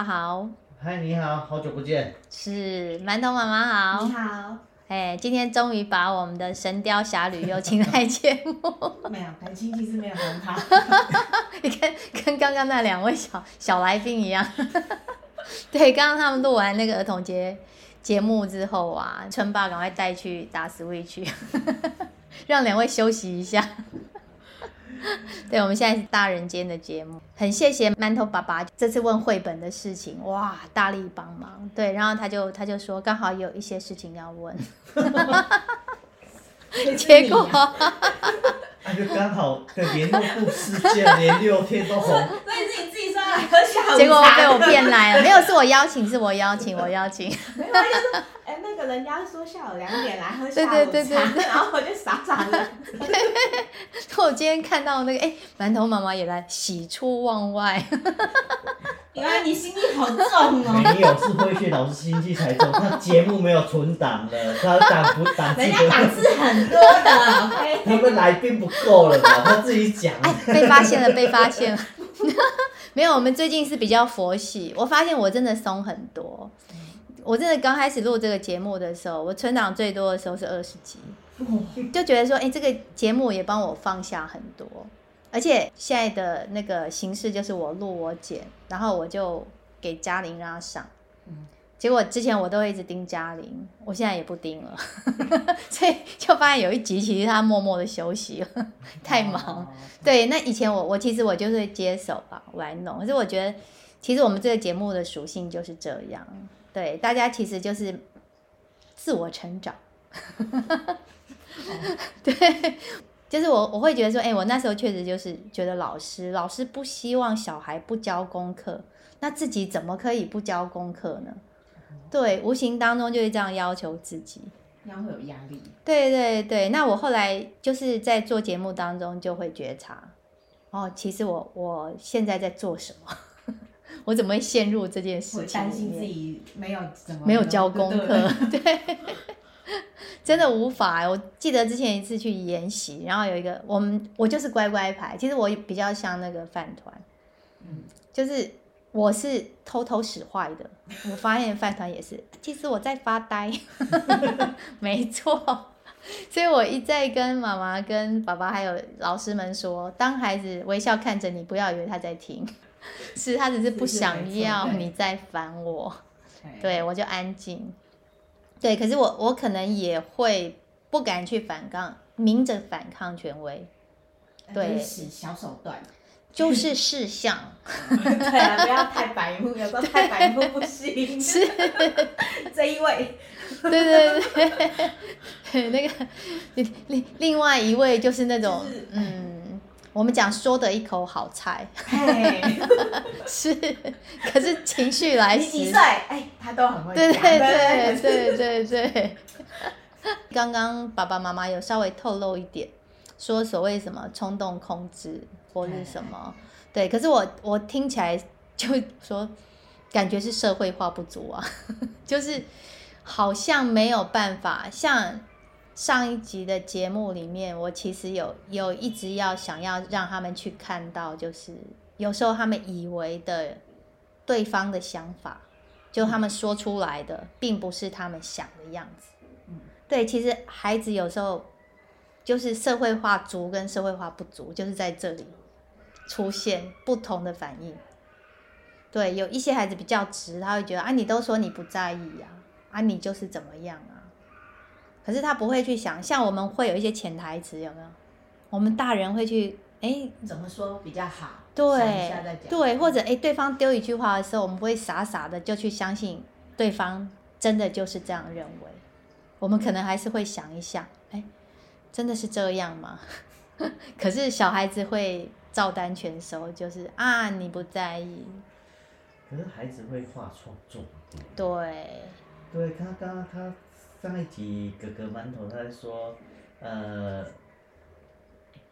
爸好。嗨，你好，好久不见。是馒头妈妈好。你好。哎，今天终于把我们的《神雕侠侣》又请来节目。没有，感情其实没有很好。你看，跟刚刚那两位小小来宾一样。对，刚刚他们录完那个儿童节节目之后啊，春爸赶快带去打 Switch，让两位休息一下。对，我们现在是大人间的节目，很谢谢馒头爸爸这次问绘本的事情，哇，大力帮忙。对，然后他就他就说，刚好有一些事情要问，结果，那就刚好的联络簿事件连六天都红，所以是你自己说来喝下午茶，结果被我骗来了，没有，是我邀请，是我邀请，我邀请。没有，就是哎，那个人家说下午两点来 喝下午茶，对对对对，然后我就傻傻的。我今天看到那个，哎，馒头妈妈也来，喜出望外。原来你心机好重哦。没有，是慧萱老师心机才重，他节目没有存档的，他档不档。人家档次很多的，OK。他们来宾不够了嘛，他自己讲。哎，被发现了，被发现了。没有，我们最近是比较佛系。我发现我真的松很多。我真的刚开始录这个节目的时候，我存档最多的时候是二十集，就觉得说，哎，这个节目也帮我放下很多。而且现在的那个形式就是我录我剪，然后我就给嘉玲让她上。结果之前我都会一直盯嘉玲，我现在也不盯了，所以就发现有一集其实她默默的休息了，太忙。对，那以前我我其实我就是会接手吧，我来弄。可是我觉得，其实我们这个节目的属性就是这样，对，大家其实就是自我成长。对，就是我我会觉得说，哎，我那时候确实就是觉得老师老师不希望小孩不交功课，那自己怎么可以不交功课呢？对，无形当中就是这样要求自己，这样会有压力。对对对，那我后来就是在做节目当中就会觉察，哦，其实我我现在在做什么？我怎么会陷入这件事情？担心自己没有怎么没有交功课，对，对 真的无法。我记得之前一次去研习，然后有一个我们我就是乖乖牌，其实我比较像那个饭团，嗯，就是。我是偷偷使坏的，我发现饭团也是。其实我在发呆，没错。所以我一再跟妈妈、跟爸爸还有老师们说，当孩子微笑看着你，不要以为他在听，是他只是不想要你再烦我。对，我就安静。对，可是我我可能也会不敢去反抗，明着反抗权威。对，小手段。就是事项，对啊，不要太白目，有时候太白目不行。是这一位，对对对，那个另另另外一位就是那种，是嗯，我们讲说的一口好菜，是，可是情绪来袭，几岁？哎，他都很会讲。对对对对对对。刚刚爸爸妈妈有稍微透露一点，说所谓什么冲动控制。或是什么？对，可是我我听起来就说，感觉是社会化不足啊，就是好像没有办法。像上一集的节目里面，我其实有有一直要想要让他们去看到，就是有时候他们以为的对方的想法，就他们说出来的，并不是他们想的样子。嗯，对，其实孩子有时候就是社会化足跟社会化不足，就是在这里。出现不同的反应，对，有一些孩子比较直，他会觉得啊，你都说你不在意呀，啊，你就是怎么样啊？可是他不会去想，像我们会有一些潜台词，有没有？我们大人会去，哎，怎么说比较好？对，对，或者哎，对方丢一句话的时候，我们不会傻傻的就去相信对方真的就是这样认为，我们可能还是会想一想，哎，真的是这样吗？可是小孩子会。照单全收，就是啊，你不在意。可是孩子会画错重点。对。对，他刚刚他上一集哥哥馒头他在说，呃，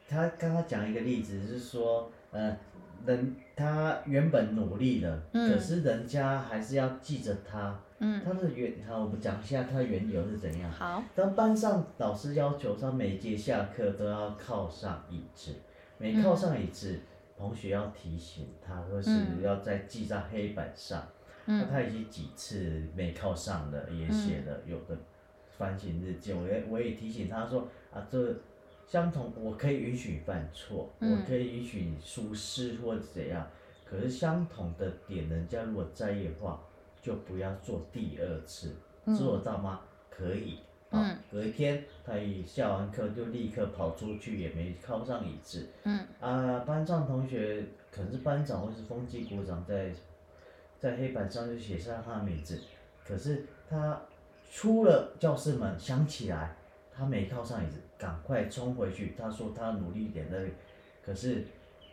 他刚刚讲一个例子是说，呃，人他原本努力了，嗯、可是人家还是要记着他。嗯。他的原，好，我们讲一下他的缘由是怎样。好。当班上老师要求他每节下课都要靠上椅子。每靠上椅子，嗯、同学要提醒他，或是要再记在黑板上。那他已经几次没靠上了，也写了有的反省日记，我也我也提醒他说啊，这相同我可以允许犯错，我可以允许你疏失或者怎样，可是相同的点，人家如果在意的话，就不要做第二次，做到吗？可以。啊，隔一天他一下完课就立刻跑出去，也没靠上椅子。嗯，啊，班上同学可能是班长或是风纪股长在，在黑板上就写上他的名字，可是他出了教室门，想起来他没靠上椅子，赶快冲回去。他说他努力一点的，可是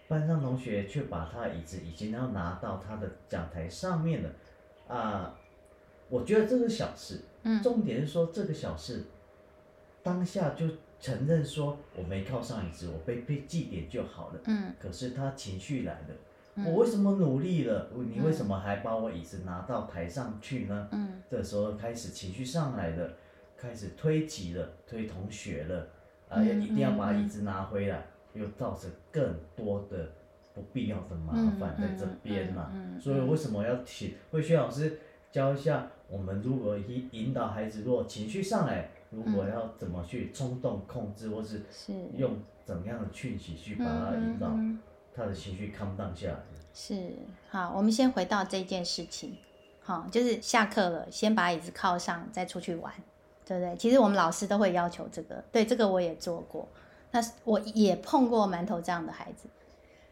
班上同学却把他的椅子已经要拿到他的讲台上面了。啊，我觉得这是小事。重点是说这个小事，当下就承认说我没靠上椅子，我被被记点就好了。嗯。可是他情绪来了，嗯、我为什么努力了？你为什么还把我椅子拿到台上去呢？嗯。这时候开始情绪上来了，开始推挤了，推同学了，啊，要一定要把椅子拿回来，又造成更多的不必要的麻烦在这边嘛。所以为什么要请慧萱老师教一下？我们如何引引导孩子，如果情绪上来，如果要怎么去冲动控制，或是用怎样的讯息去把它引导，他的情绪 calm down 下来。是，好，我们先回到这件事情，好，就是下课了，先把椅子靠上，再出去玩，对不对？其实我们老师都会要求这个，对，这个我也做过。那我也碰过馒头这样的孩子，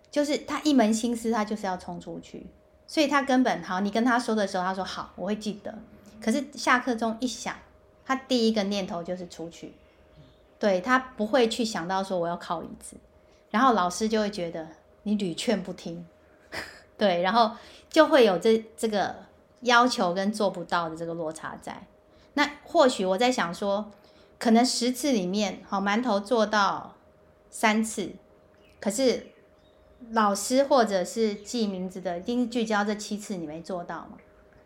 就是他一门心思，他就是要冲出去。所以他根本好，你跟他说的时候，他说好，我会记得。可是下课钟一响，他第一个念头就是出去，对，他不会去想到说我要靠椅子，然后老师就会觉得你屡劝不听，对，然后就会有这这个要求跟做不到的这个落差在。那或许我在想说，可能十次里面，好，馒头做到三次，可是。老师或者是记名字的，一定聚焦这七次你没做到嘛？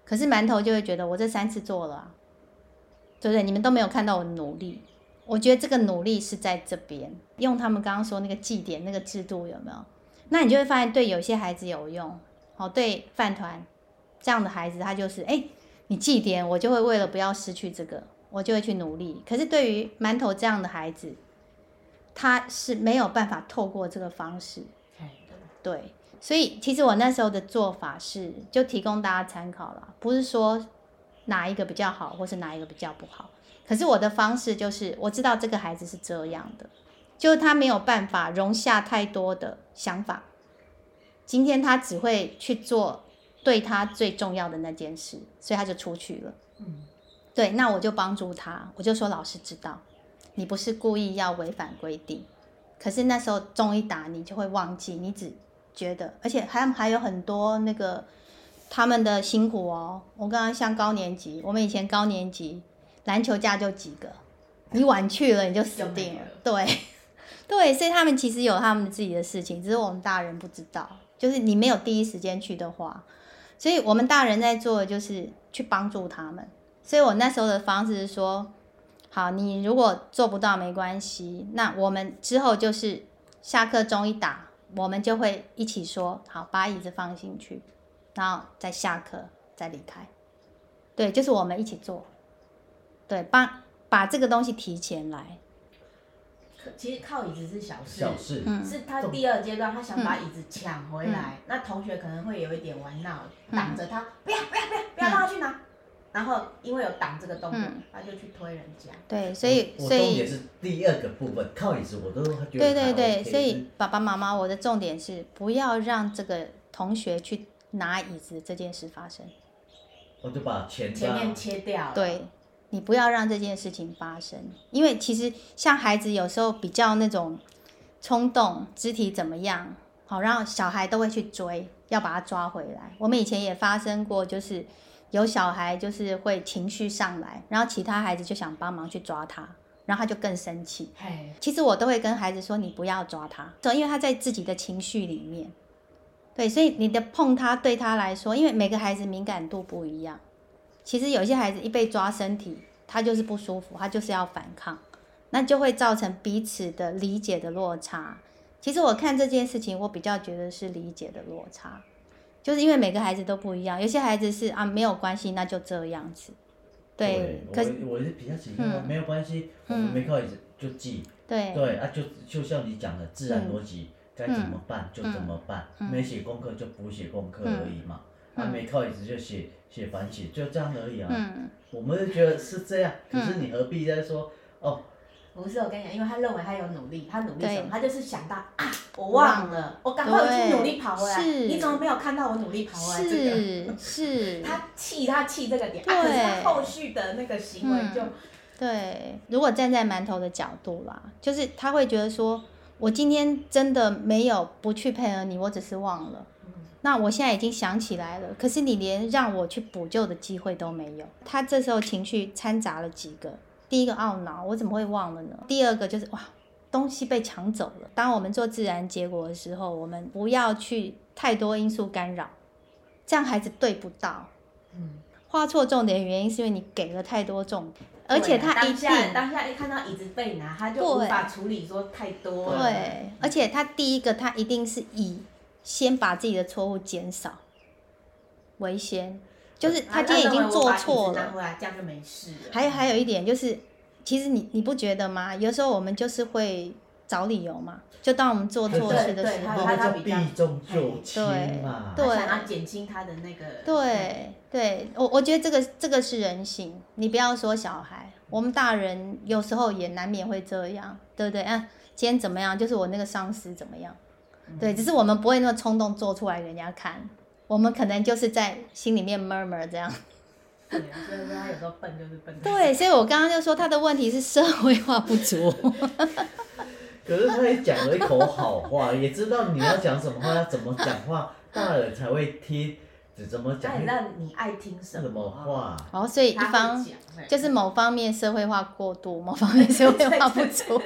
可是馒头就会觉得我这三次做了，对不对？你们都没有看到我努力。我觉得这个努力是在这边，用他们刚刚说那个记点那个制度有没有？那你就会发现对有些孩子有用。哦，对饭团这样的孩子，他就是哎，你记点，我就会为了不要失去这个，我就会去努力。可是对于馒头这样的孩子，他是没有办法透过这个方式。对，所以其实我那时候的做法是，就提供大家参考了，不是说哪一个比较好，或是哪一个比较不好。可是我的方式就是，我知道这个孩子是这样的，就是他没有办法容下太多的想法。今天他只会去做对他最重要的那件事，所以他就出去了。嗯，对，那我就帮助他，我就说老师知道，你不是故意要违反规定，可是那时候钟一打，你就会忘记，你只。觉得，而且还还有很多那个他们的辛苦哦。我刚刚像高年级，我们以前高年级篮球架就几个，你晚去了你就死定了。对，对，所以他们其实有他们自己的事情，只是我们大人不知道。就是你没有第一时间去的话，所以我们大人在做的就是去帮助他们。所以我那时候的方式是说，好，你如果做不到没关系，那我们之后就是下课钟一打。我们就会一起说好，把椅子放进去，然后再下课再离开。对，就是我们一起做。对，帮把这个东西提前来。其实靠椅子是小事，小事，嗯，是他第二阶段，他想把椅子抢回来，嗯，那同学可能会有一点玩闹，挡着他，不要不要不要不要让他去拿。嗯然后因为有挡这个动作，嗯、他就去推人家。对，所以所以也是第二个部分，靠椅子我都觉得、OK。对对对，所以爸爸妈妈，我的重点是不要让这个同学去拿椅子这件事发生。我就把前前面切掉了。对，你不要让这件事情发生，因为其实像孩子有时候比较那种冲动，肢体怎么样，好然后小孩都会去追，要把他抓回来。我们以前也发生过，就是。有小孩就是会情绪上来，然后其他孩子就想帮忙去抓他，然后他就更生气。嘿其实我都会跟孩子说，你不要抓他，因为他在自己的情绪里面。对，所以你的碰他对他来说，因为每个孩子敏感度不一样。其实有些孩子一被抓身体，他就是不舒服，他就是要反抗，那就会造成彼此的理解的落差。其实我看这件事情，我比较觉得是理解的落差。就是因为每个孩子都不一样，有些孩子是啊没有关系，那就这样子。对，可是我，我是比较喜欢、嗯、没有关系，我们没靠椅子就记。对。对啊，就就像你讲的自然逻辑，该、嗯、怎么办就怎么办，嗯、没写功课就补写功课而已嘛。嗯、啊，没靠椅子就写写反写，就这样而已啊。嗯。我们就觉得是这样，可是你何必在说哦？不是我跟你讲，因为他认为他有努力，他努力什么？他就是想到啊，我忘了，我赶快去努力跑回来。你怎么没有看到我努力跑回来？这个是 是。他气他气这个点，啊，可是他后续的那个行为就、嗯、对。如果站在馒头的角度啦，就是他会觉得说，我今天真的没有不去配合你，我只是忘了。嗯、那我现在已经想起来了，可是你连让我去补救的机会都没有。他这时候情绪掺杂了几个。第一个懊恼，我怎么会忘了呢？第二个就是哇，东西被抢走了。当我们做自然结果的时候，我们不要去太多因素干扰，这样孩子对不到。嗯，画错重点的原因是因为你给了太多重点，而且他一定当下一看到椅子被拿，他就无法处理说太多了。对，而且他第一个他一定是以先把自己的错误减少为先。就是他今天已经做错了，这样就没事。还有还有一点就是，其实你你不觉得吗？有时候我们就是会找理由嘛。就当我们做错事的时候，他就避重就轻嘛，对，想要减轻他的那个。对对，我我觉得这个这个是人性。你不要说小孩，我们大人有时候也难免会这样，对不对？啊，今天怎么样？就是我那个上司怎么样？对，只是我们不会那么冲动做出来给人家看。我们可能就是在心里面 murmur 这样。对，所以他有时候笨就是笨。对，所以我刚刚就说他的问题是社会化不足。可是他也讲了一口好话，也知道你要讲什么话，要怎么讲话，大人才会听。只怎么讲？那你爱听什么，什么话？哦，所以一方就是某方面社会化过度，某方面社会化不足，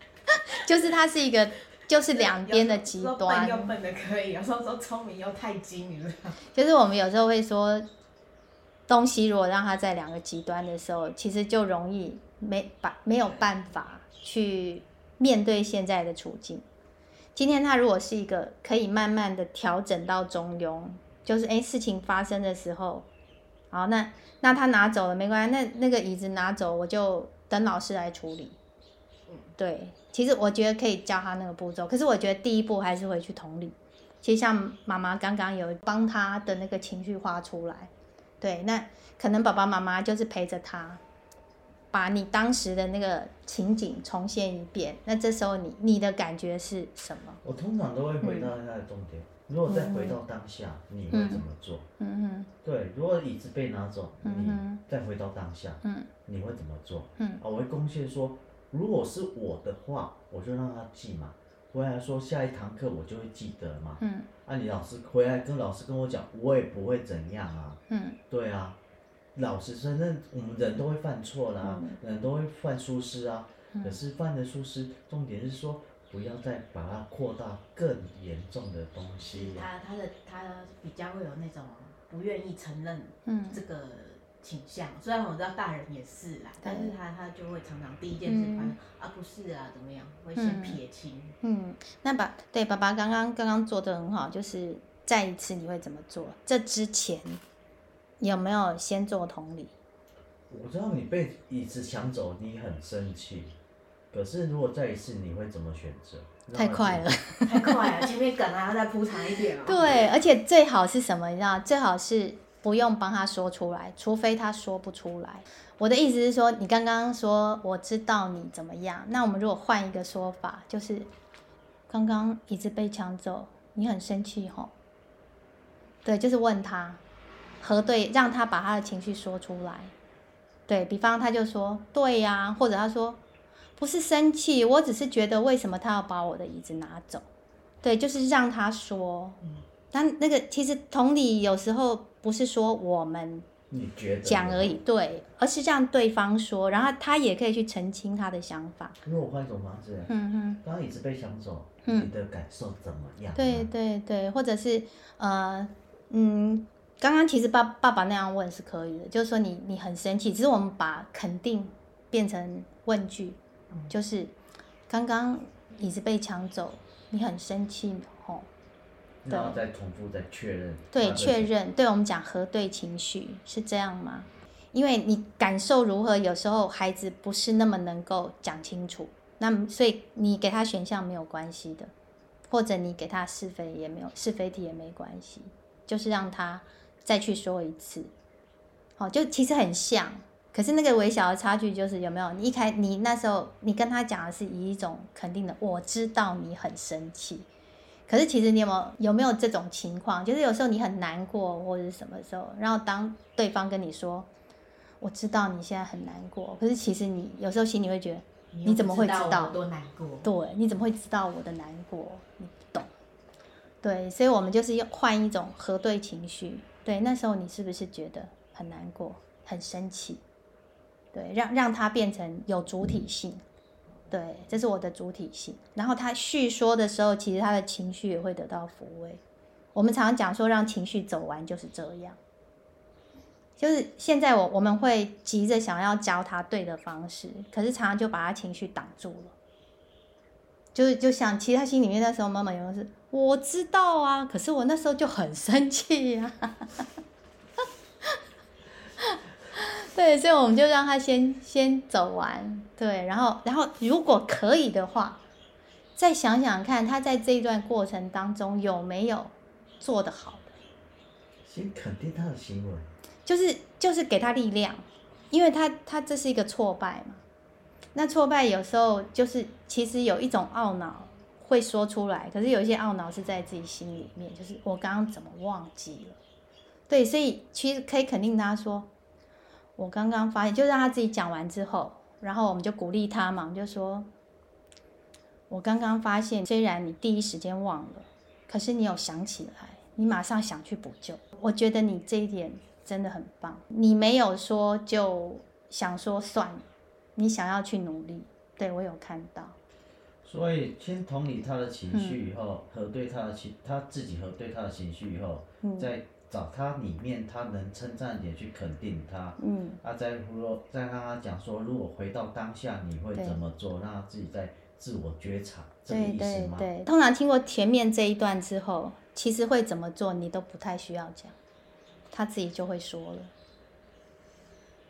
就是他是一个。就是两边的极端。笨又笨的可以，有时候说聪明又太精，你知道？就是我们有时候会说，东西如果让他在两个极端的时候，其实就容易没把没有办法去面对现在的处境。今天他如果是一个可以慢慢的调整到中庸，就是诶，事情发生的时候，好，那那他拿走了没关系，那那个椅子拿走，我就等老师来处理。对，其实我觉得可以教他那个步骤，可是我觉得第一步还是回去同理。其实像妈妈刚刚有帮他的那个情绪画出来，对，那可能爸爸妈妈就是陪着他，把你当时的那个情景重现一遍。那这时候你你的感觉是什么？我通常都会回到他的重点。嗯、如果再回到当下，嗯、你会怎么做？嗯哼。对，如果椅子被拿走，嗯、你再回到当下，嗯，你会怎么做？嗯，啊，我会贡献说。如果是我的话，我就让他记嘛。回来说下一堂课我就会记得嘛。嗯。啊，你老师回来跟老师跟我讲，我也不会怎样啊。嗯。对啊，老师承认我们人都会犯错啦，嗯、人都会犯疏失啊。嗯、可是犯的疏失，重点是说不要再把它扩大更严重的东西。他他的他比较会有那种不愿意承认嗯这个。倾向，虽然我知道大人也是啦，但是他他就会常常第一件事反正、嗯、啊不是啊怎么样，会先撇清。嗯，那爸对爸爸刚刚刚刚做的很好，就是再一次你会怎么做？这之前有没有先做同理？我知道你被椅子抢走，你很生气，可是如果再一次，你会怎么选择？太快了，太快了，前面梗还要再铺长一点哦。对，而且最好是什么？你知道，最好是。不用帮他说出来，除非他说不出来。我的意思是说，你刚刚说我知道你怎么样，那我们如果换一个说法，就是刚刚椅子被抢走，你很生气吼？对，就是问他核对，让他把他的情绪说出来。对，比方，他就说对呀，或者他说不是生气，我只是觉得为什么他要把我的椅子拿走？对，就是让他说。但那个其实同理，有时候。不是说我们讲而已，对，而是让对方说，然后他也可以去澄清他的想法。如果换一种方式，嗯哼，刚刚椅子被抢走，嗯、你的感受怎么样？对对对，或者是呃嗯，刚刚其实爸爸爸那样问是可以的，就是说你你很生气，只是我们把肯定变成问句，嗯、就是刚刚椅子被抢走，你很生气吼？然后再重复再确认。对，确认。对我们讲核对情绪是这样吗？因为你感受如何，有时候孩子不是那么能够讲清楚，那所以你给他选项没有关系的，或者你给他是非也没有是非题也没关系，就是让他再去说一次。好，就其实很像，可是那个微小的差距就是有没有？你一开你那时候你跟他讲的是以一种肯定的，我知道你很生气，可是其实你有没有有没有这种情况？就是有时候你很难过或者是什么时候，然后当对方跟你说。我知道你现在很难过，可是其实你有时候心里会觉得，你怎么会知道？多难过？对，你怎么会知道我的难过？你不懂。对，所以我们就是要换一种核对情绪。对，那时候你是不是觉得很难过、很生气？对，让让它变成有主体性。对，这是我的主体性。然后他叙说的时候，其实他的情绪也会得到抚慰。我们常常讲说，让情绪走完就是这样。就是现在我我们会急着想要教他对的方式，可是常常就把他情绪挡住了。就是就想，其实他心里面那时候妈妈有的是我知道啊，可是我那时候就很生气呀。对，所以我们就让他先先走完，对，然后然后如果可以的话，再想想看他在这一段过程当中有没有做得好的。先肯定他的行为。就是就是给他力量，因为他他这是一个挫败嘛，那挫败有时候就是其实有一种懊恼会说出来，可是有一些懊恼是在自己心里面，就是我刚刚怎么忘记了？对，所以其实可以肯定他说，我刚刚发现，就让他自己讲完之后，然后我们就鼓励他嘛，就说，我刚刚发现，虽然你第一时间忘了，可是你有想起来，你马上想去补救，我觉得你这一点。真的很棒，你没有说就想说算了，你想要去努力，对，我有看到。所以先同理他的情绪以后，嗯、核对他的情，他自己核对他的情绪以后，嗯、再找他里面他能称赞点去肯定他，嗯，啊，再说再让他讲说，如果回到当下你会怎么做，让他自己在自我觉察，这个意思吗？对对对，通常听过前面这一段之后，其实会怎么做你都不太需要讲。他自己就会说了，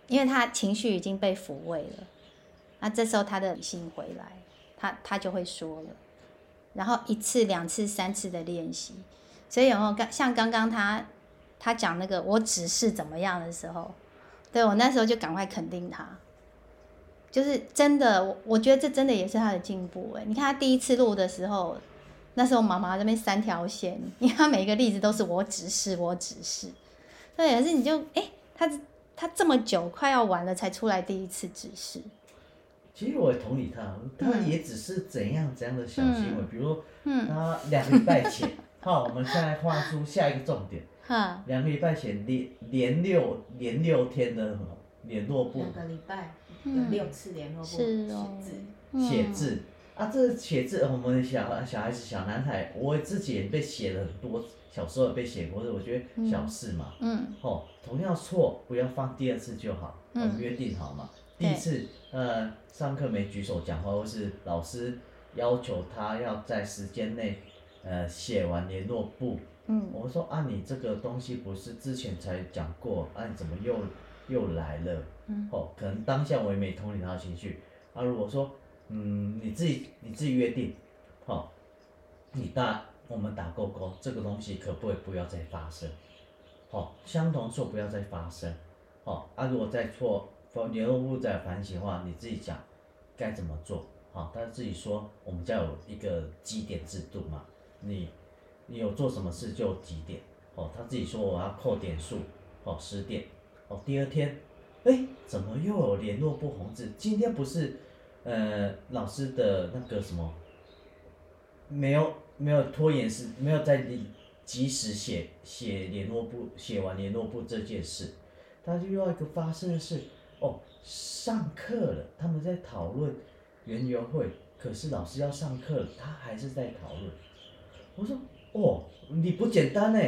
因为他情绪已经被抚慰了，那这时候他的理性回来，他他就会说了，然后一次、两次、三次的练习，所以有没有刚像刚刚他他讲那个我只是怎么样的时候，对，我那时候就赶快肯定他，就是真的，我我觉得这真的也是他的进步哎，你看他第一次录的时候，那时候妈妈这边三条线，你看他每一个例子都是我只是我只是。对，可是你就哎、欸，他他这么久快要完了才出来第一次指示。其实我也同理他，他也只是怎样怎样的小行为，嗯、比如他两个礼拜前，好，我们现在画出下一个重点。哈，两个礼拜写连连六连六天的联络簿。两个礼拜有六次联络簿写字，写字。啊，这写字，我们的小小孩子小男孩，我自己也被写了很多。小时候被写过，我觉得小事嘛，嗯，哦，同样错不要犯第二次就好，我们约定好嘛。第一次，呃，上课没举手讲话，或是老师要求他要在时间内，呃，写完联络簿，嗯，我说啊，你这个东西不是之前才讲过，啊，你怎么又又来了？嗯，哦，可能当下我也没同理他的情绪，啊，如果说，嗯，你自己你自己约定，好，你大。我们打勾勾，这个东西可不可以不要再发生？好、哦，相同错不要再发生。好、哦，啊，如果再错，你又不再反省的话，你自己讲该怎么做？好、哦，他自己说，我们家有一个基点制度嘛，你你有做什么事就几点。哦，他自己说我要扣点数，哦，十点。哦，第二天，哎，怎么又有联络簿红字？今天不是，呃，老师的那个什么，没有。没有拖延时，没有在及时写写联络簿，写完联络簿这件事，他就又一个发生的事，哦，上课了，他们在讨论园游会，可是老师要上课了，他还是在讨论。我说，哦，你不简单呢，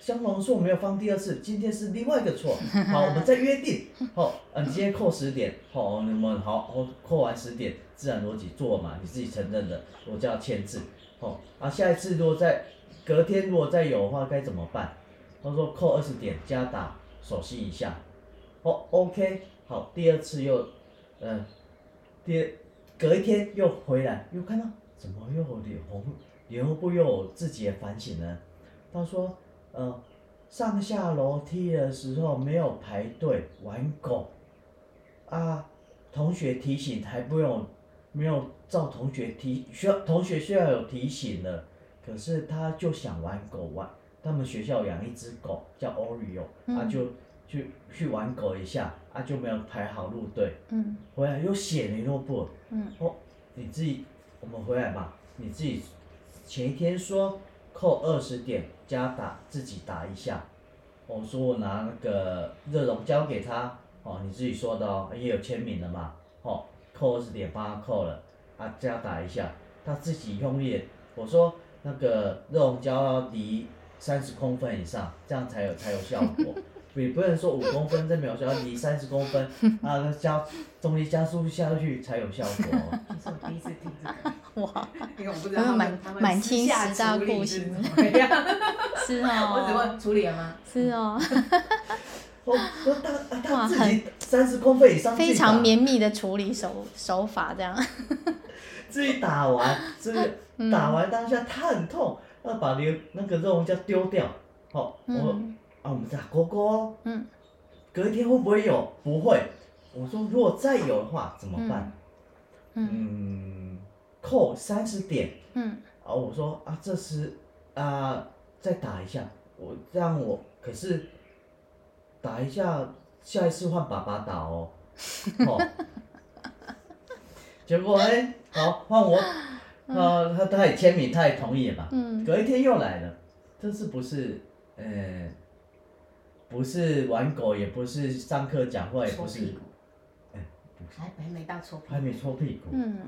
相同的错没有放第二次，今天是另外一个错。好，我们再约定。好，嗯，你今天扣十点。好，你们好，我扣完十点，自然逻辑做嘛，你自己承认的，我就要签字。好，啊，下一次如果再隔天如果再有的话该怎么办？他说扣二十点加打手心一下。哦，OK，好，第二次又，嗯、呃，第隔一天又回来又看到怎么又脸红，脸红不又有自己的反省呢？他说，呃，上下楼梯的时候没有排队玩狗，啊，同学提醒还不用，没有照同学提需要同学需要有提醒了，可是他就想玩狗玩，他们学校养一只狗叫 Oreo，啊就。去去玩狗一下啊，就没有排好路队，嗯，回来又写联络簿，嗯，哦，你自己，我们回来吧，你自己前一天说扣二十点加打自己打一下，我说我拿那个热熔胶给他，哦，你自己说的哦，也有签名的嘛，哦，扣二十点帮他扣了，啊加打一下，他自己用力，我说那个热熔胶要离三十公分以上，这样才有才有效果。你不能说五公分这秒数要离三十公分，啊，加重力加速下去才有效果。这是我第一次听这个，哇，因为我不知道他们他们满清十大酷刑，是哦，我只问处理了吗？是哦，我我他他自己三十公分以上，非常绵密的处理手手法这样，自己打完，这个打完当下他很痛，要把那那个肉胶丢掉，好我。啊，我们打勾勾哦。嗯。隔一天会不会有？不会。我说，如果再有的话怎么办？嗯。嗯扣三十点。嗯。啊，我说啊，这是啊，再打一下。我这样我可是打一下，下一次换爸爸打哦。哦。结果哎，好换我。啊，他他也签名，他也同意了嘛。嗯。隔一天又来了，这次不是？呃。不是玩狗，也不是上课讲话，也不是，还没到搓，还没搓屁股，嗯，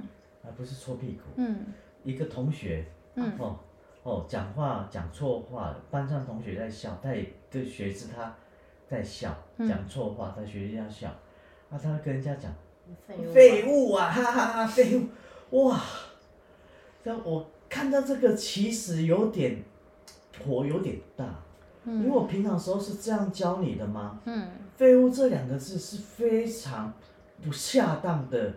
还不是搓屁股，嗯，一个同学，嗯，哦，哦，讲话讲错话，班上同学在笑，他也跟学生他在笑，讲错话，他学生在笑，啊，他跟人家讲，废物啊，哈哈哈，废物，哇，但我看到这个其实有点火有点大。因为我平常时候是这样教你的吗？嗯，废物这两个字是非常不恰当的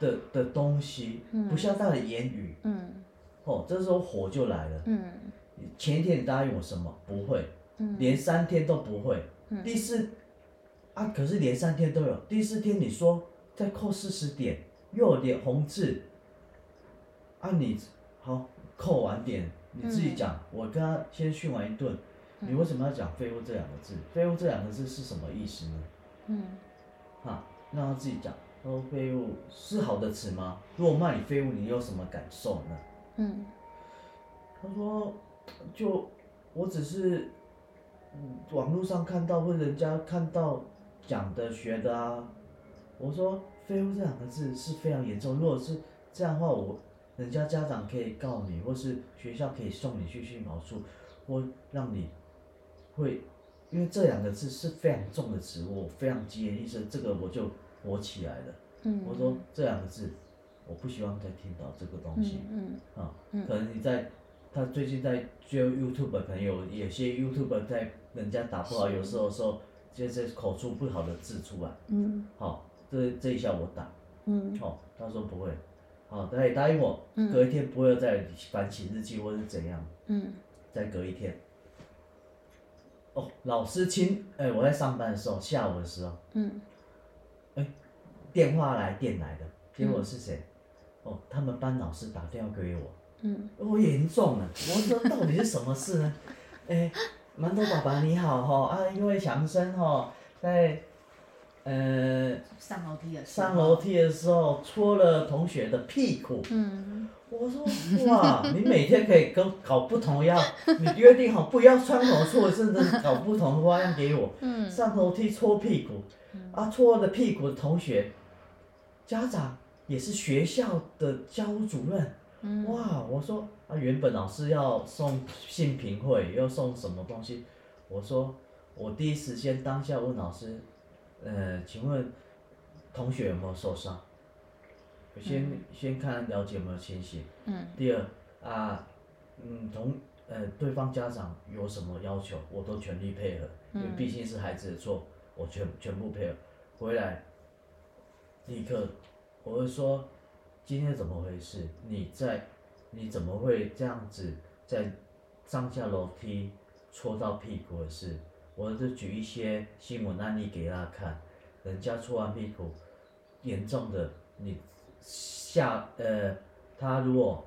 的的东西，嗯、不像他的言语。嗯，哦，这时候火就来了。嗯，前一天你答应我什么？不会。嗯，连三天都不会。嗯，第四啊，可是连三天都有。第四天你说再扣四十点，又有点红字。啊你，你好扣完点，你自己讲。嗯、我跟他先训完一顿。你为什么要讲“废物”这两个字？“废物”这两个字是什么意思呢？嗯，啊，让他自己讲。他说“废物”是好的词吗？如果骂你“废物”，你有什么感受呢？嗯，他说：“就我只是，嗯，网络上看到或者人家看到讲的学的啊。”我说“废物”这两个字是非常严重。如果是这样的话，我人家家长可以告你，或是学校可以送你去训导处，或让你。会，因为这两个字是非常重的词，我非常急眼，意思这个我就火起来了。嗯，我说这两个字，我不希望再听到这个东西。嗯啊，可能你在，他最近在就 YouTube，朋友有有些 YouTube 在人家打不好，有时候说就是口出不好的字出来。嗯，好，这这一下我打。嗯，好，他说不会，好，他也答应我，隔一天不会再反省日记或是怎样。嗯，再隔一天。哦，老师亲，哎、欸，我在上班的时候，下午的时候，嗯，电话来电来的，结果是谁？嗯、哦，他们班老师打电话给我，嗯，我严重了，我说到底是什么事呢？哎、欸，馒头爸爸你好哈，啊，因为强生哈在。呃，上楼梯的，上楼梯的时候戳了同学的屁股。嗯，我说哇，你每天可以跟搞不同样，你约定好不要穿同错，甚至搞不同的花样给我。嗯，上楼梯戳屁股，啊，戳了屁股的同学，家长也是学校的教务主任。嗯、哇，我说啊，原本老师要送信评会，要送什么东西？我说我第一时间当下问老师，呃，请问同学有没有受伤？先、嗯、先看了解有没有清醒。嗯。第二啊，嗯，同呃对方家长有什么要求，我都全力配合，嗯、因为毕竟是孩子的错，我全全部配合。回来，立刻我会说。今天怎么回事？你在，你怎么会这样子在上下楼梯戳到屁股的事？我就举一些新闻案例给他看，人家戳完屁股，严重的你下呃，他如果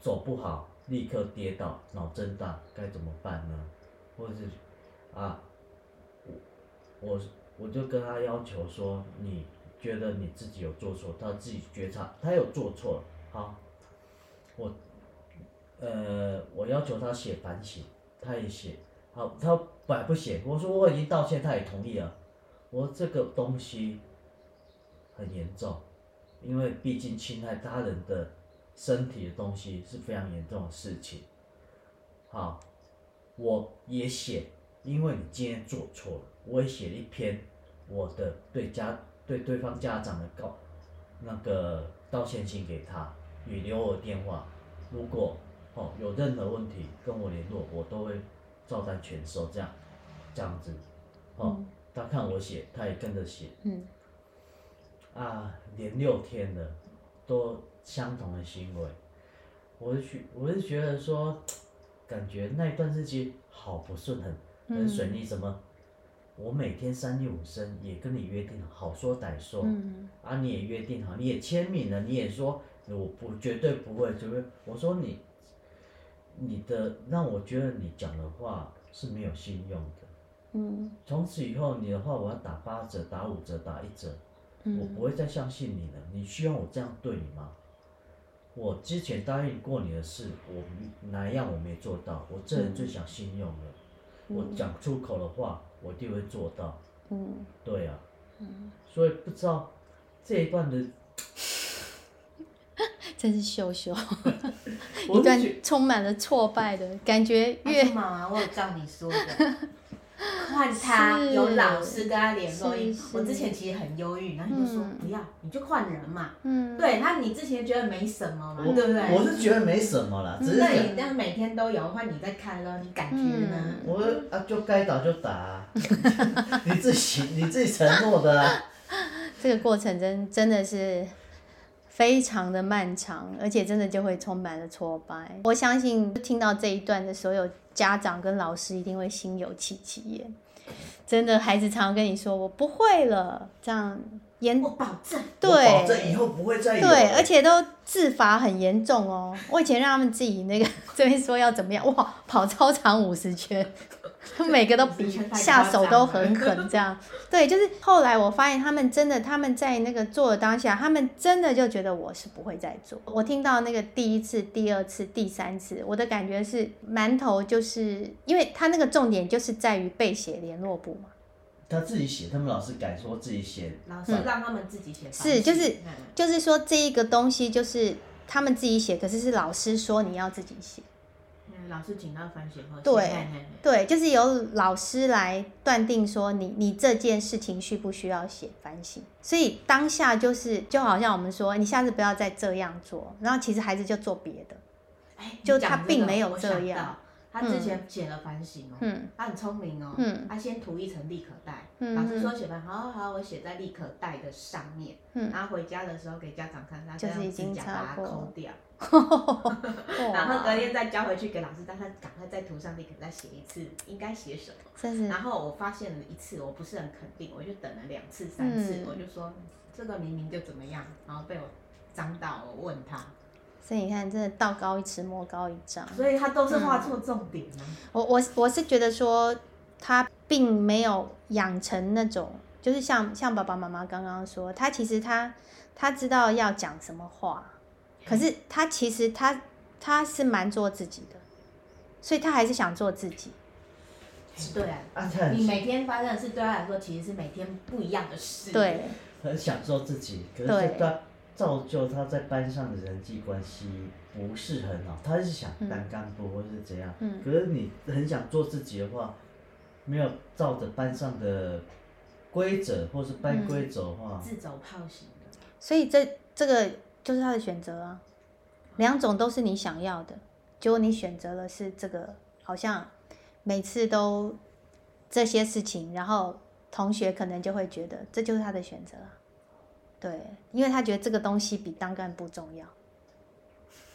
走不好，立刻跌倒脑震荡，该怎么办呢？或者是啊，我我我就跟他要求说你。觉得你自己有做错，他自己觉察，他有做错了，好，我，呃，我要求他写反省，他也写，好，他本来不写，我说我已经道歉，他也同意了，我说这个东西很严重，因为毕竟侵害他人的身体的东西是非常严重的事情，好，我也写，因为你今天做错了，我也写了一篇我的对家。对对方家长的告那个道歉信给他，也留我电话。如果哦有任何问题跟我联络，我都会照单全收。这样这样子，哦，嗯、他看我写，他也跟着写。嗯。啊，连六天了，都相同的行为，我是觉我是觉得说，感觉那一段日期好不顺，很很顺利，怎么？嗯我每天三令五申也跟你约定好，好说歹说，嗯、啊，你也约定好，你也签名了，你也说我不绝对不会，就是我说你，你的让我觉得你讲的话是没有信用的，嗯，从此以后你的话我要打八折，打五折，打一折，嗯、我不会再相信你了。你需要我这样对你吗？我之前答应过你的事，我哪样我没做到？我这人最讲信用了，嗯、我讲出口的话。我一定会做到。嗯，对呀、啊。嗯，所以不知道这一段的，真是秀秀，一段充满了挫败的感觉。越妈妈，我有照你说的。换他有老师跟他联络，我之前其实很忧郁，然后你就说不要，你就换人嘛。嗯，对，那你之前觉得没什么嘛，对不对？我是觉得没什么啦，只是你这样每天都有，换你在看咯，你感觉呢？我啊，就该打就打，你自己你自己承诺的。这个过程真真的是非常的漫长，而且真的就会充满了挫败。我相信听到这一段的所有。家长跟老师一定会心有戚戚焉，真的，孩子常常跟你说我不会了，这样严，我保证，对，我保证以后不会再有，对，而且都自罚很严重哦。我以前让他们自己那个 这边说要怎么样，哇，跑操场五十圈。每个都比下手都很狠，这样 对，就是后来我发现他们真的，他们在那个做的当下，他们真的就觉得我是不会再做。我听到那个第一次、第二次、第三次，我的感觉是馒头就是因为他那个重点就是在于背写联络簿嘛。他自己写，他们老师改说自己写，老师让他们自己写。是，就是就是说这一个东西就是他们自己写，可是是老师说你要自己写。老师请他反省后，对对，就是由老师来断定说你你这件事情需不需要写反省，所以当下就是就好像我们说，你下次不要再这样做，然后其实孩子就做别的，就他并没有这样。他之前写了反省哦，嗯，他很聪明哦，嗯，他先涂一层立可带，老师说写完，好好好，我写在立可带的上面，嗯，然后回家的时候给家长看，他这样指甲把它抠掉，然后隔天再交回去给老师，让他赶快再涂上立可带写一次，应该写什么？然后我发现了一次，我不是很肯定，我就等了两次、三次，我就说这个明明就怎么样，然后被我张到，我问他。所以你看，真的道高一尺，魔高一丈。所以他都是画错重点呢、啊嗯。我我我是觉得说，他并没有养成那种，就是像像爸爸妈妈刚刚说，他其实他他知道要讲什么话，可是他其实他他是蛮做自己的，所以他还是想做自己。对啊，你每天发生的事对他来说，其实是每天不一样的事。对，很享受自己，可是。造就他在班上的人际关系不是很好，他是想当干部或是怎样，嗯、可是你很想做自己的话，没有照着班上的规则或是班规走的话，嗯、自走炮型的。所以这这个就是他的选择啊，两种都是你想要的，结果你选择了是这个，好像每次都这些事情，然后同学可能就会觉得这就是他的选择啊。对，因为他觉得这个东西比当干部重要，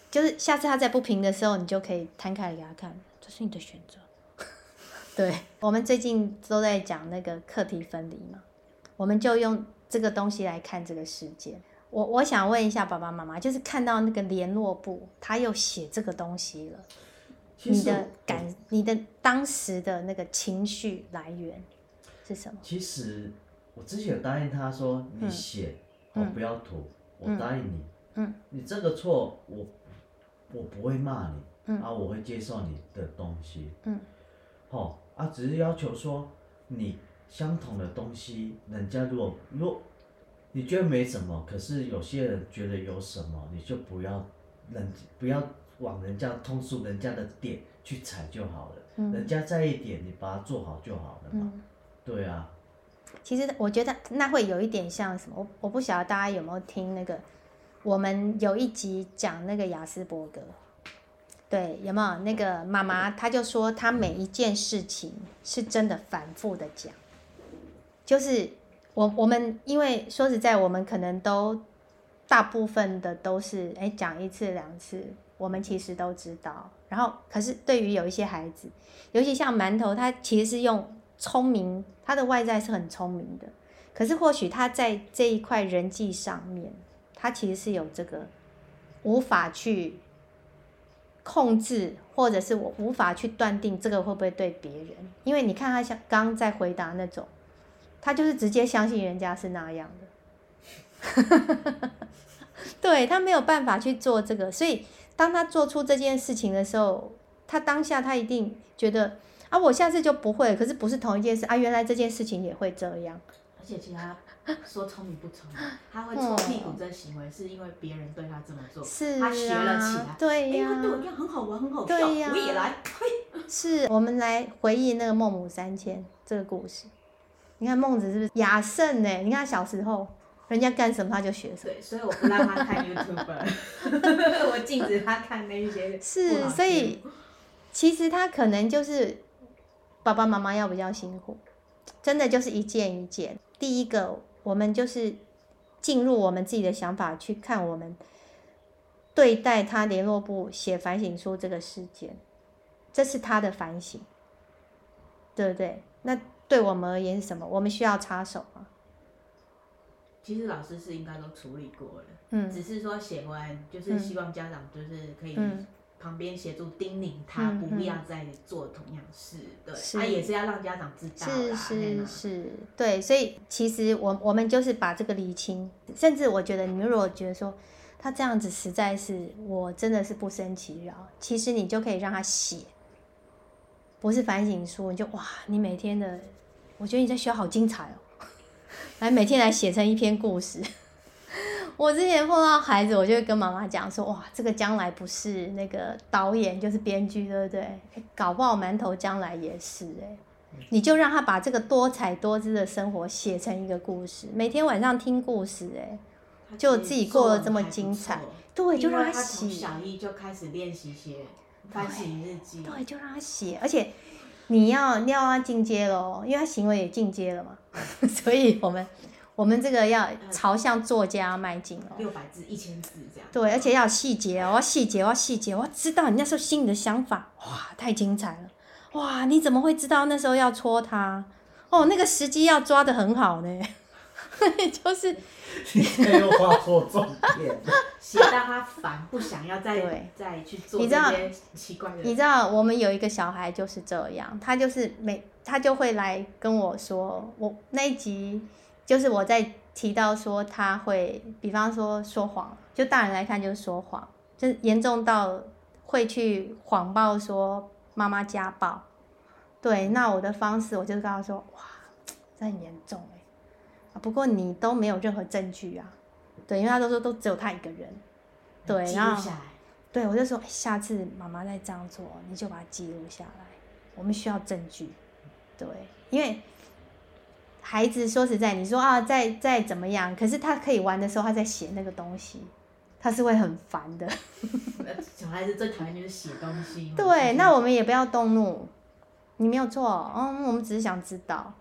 就是下次他再不平的时候，你就可以摊开来给他看，这是你的选择。对，我们最近都在讲那个课题分离嘛，我们就用这个东西来看这个世界。我我想问一下爸爸妈妈，就是看到那个联络部，他又写这个东西了，你的感，你的当时的那个情绪来源是什么？其实我之前有答应他说，你写。嗯我不要吐，嗯、我答应你。嗯、你这个错，我我不会骂你，嗯、啊，我会接受你的东西。嗯，好啊，只是要求说你相同的东西，人家如果如果你觉得没什么，可是有些人觉得有什么，你就不要人不要往人家通俗人家的点去踩就好了。嗯、人家在意点，你把它做好就好了嘛。嗯、对啊。其实我觉得那会有一点像什么，我我不晓得大家有没有听那个，我们有一集讲那个雅斯伯格，对，有没有？那个妈妈，她就说她每一件事情是真的反复的讲，就是我我们因为说实在，我们可能都大部分的都是哎讲一次两次，我们其实都知道，然后可是对于有一些孩子，尤其像馒头，他其实是用。聪明，他的外在是很聪明的，可是或许他在这一块人际上面，他其实是有这个无法去控制，或者是我无法去断定这个会不会对别人，因为你看他像刚刚在回答那种，他就是直接相信人家是那样的，对，他没有办法去做这个，所以当他做出这件事情的时候，他当下他一定觉得。啊，我下次就不会，可是不是同一件事啊？原来这件事情也会这样。而且其实他 说聪明不聪明，他会搓屁股这行为是因为别人对他这么做，是他学了起来。对呀、啊，他对我很好玩，很好笑，我也来。是我们来回忆那个孟母三迁这个故事。你看孟子是不是雅圣呢？你看他小时候人家干什么他就学什么。对，所以我不让他看 YouTube，我禁止他看那些。是，所以其实他可能就是。爸爸妈妈要比较辛苦，真的就是一件一件。第一个，我们就是进入我们自己的想法去看我们对待他联络部写反省书这个事件，这是他的反省，对不对？那对我们而言是什么？我们需要插手吗？其实老师是应该都处理过了，嗯，只是说写完就是希望家长就是可以、嗯。旁边协助叮咛他不要再做同样事，对，他、啊、也是要让家长知道是是是，对，所以其实我我们就是把这个理清，甚至我觉得你们如果觉得说他这样子实在是我真的是不生其扰，其实你就可以让他写，不是反省书，你就哇，你每天的，我觉得你在学校好精彩哦，来每天来写成一篇故事。我之前碰到孩子，我就会跟妈妈讲说：“哇，这个将来不是那个导演就是编剧，对不对？搞不好馒头将来也是哎，你就让他把这个多彩多姿的生活写成一个故事，每天晚上听故事，哎，就自己过得这么精彩，对，就让他写。小一就开始练习写反省日记，对，就让他写，而且你要你要他进阶喽，因为他行为也进阶了嘛，所以我们。”我们这个要朝向作家迈进哦，六百字、一千字这样。对，而且要细节哦，细节，我要细节，我要知道你那时候心里的想法。哇，太精彩了！哇，你怎么会知道那时候要戳他？哦，那个时机要抓的很好呢。就是，你又画错重点，写到他烦，不想要再对再去做这些奇怪的。你知道，我们有一个小孩就是这样，他就是每他就会来跟我说，我那一集。就是我在提到说他会，比方说说谎，就大人来看就是说谎，就是严重到会去谎报说妈妈家暴。对，那我的方式我就跟他说，哇，这很严重哎，不过你都没有任何证据啊，对，因为他都说都只有他一个人，对，然后下来对我就说下次妈妈再这样做，你就把它记录下来，我们需要证据，对，因为孩子说实在，你说啊再再怎么样，可是他可以玩的时候，他在写那个东西，他是会很烦的。小孩子最讨厌就是写东西。对，那我们也不要动怒，你没有错，嗯，我们只是想知道。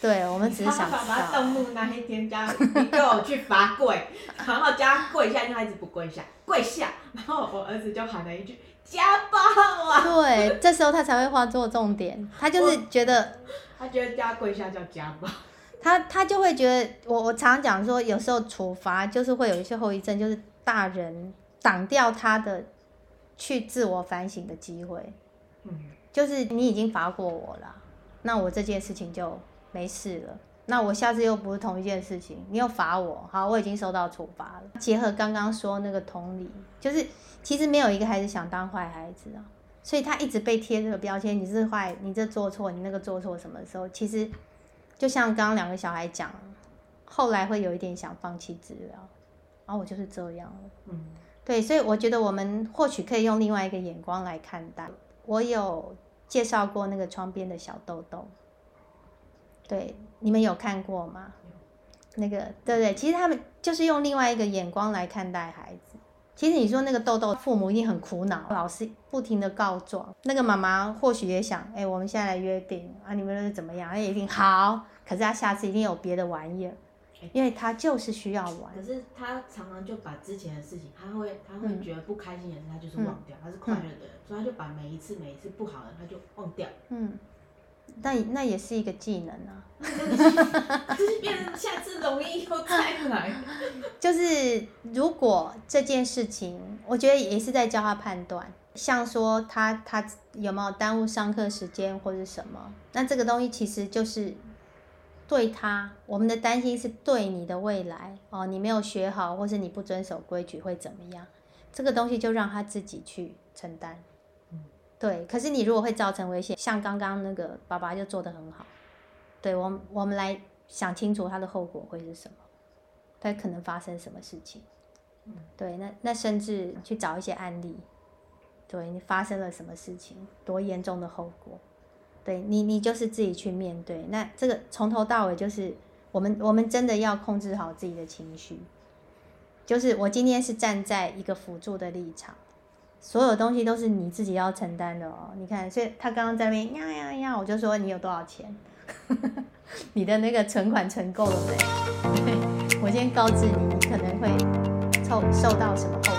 对，我们只是想知道。他爸爸动怒那一天，叫你给我去罚跪，然后叫他跪下，因为他一直不跪下，跪下，然后我儿子就喊了一句家暴啊。对，这时候他才会画作重点，他就是觉得，他觉得家跪下叫家暴，他他就会觉得，我我常讲说，有时候处罚就是会有一些后遗症，就是大人挡掉他的去自我反省的机会。嗯，就是你已经罚过我了，那我这件事情就。没事了，那我下次又不是同一件事情，你又罚我，好，我已经受到处罚了。结合刚刚说那个同理，就是其实没有一个孩子想当坏孩子啊，所以他一直被贴这个标签，你是坏，你这做错，你那个做错什么时候，其实就像刚刚两个小孩讲，后来会有一点想放弃治疗，然后我就是这样了，嗯，对，所以我觉得我们或许可以用另外一个眼光来看待。我有介绍过那个窗边的小豆豆。对，你们有看过吗？那个，对不对，其实他们就是用另外一个眼光来看待孩子。其实你说那个豆豆，父母一定很苦恼，老师不停的告状。那个妈妈或许也想，哎，我们现在来约定啊，你们是怎么样？哎，一定好。可是他下次一定有别的玩意儿，因为他就是需要玩。可是他常常就把之前的事情，他会他会觉得不开心的事，他就是忘掉，他是快乐的人，所以他就把每一次每一次不好的他就忘掉。嗯。但那也是一个技能啊，就是变成下次容易又再来。就是如果这件事情，我觉得也是在教他判断，像说他他有没有耽误上课时间或者什么，那这个东西其实就是对他，我们的担心是对你的未来哦，你没有学好，或是你不遵守规矩会怎么样？这个东西就让他自己去承担。对，可是你如果会造成危险，像刚刚那个爸爸就做得很好。对，我们我们来想清楚他的后果会是什么，他可能发生什么事情。对，那那甚至去找一些案例，对你发生了什么事情，多严重的后果，对你你就是自己去面对。那这个从头到尾就是我们我们真的要控制好自己的情绪，就是我今天是站在一个辅助的立场。所有东西都是你自己要承担的哦。你看，所以他刚刚在那边呀呀呀，我就说你有多少钱？你的那个存款存够了没？我先告知你，你可能会受受到什么后。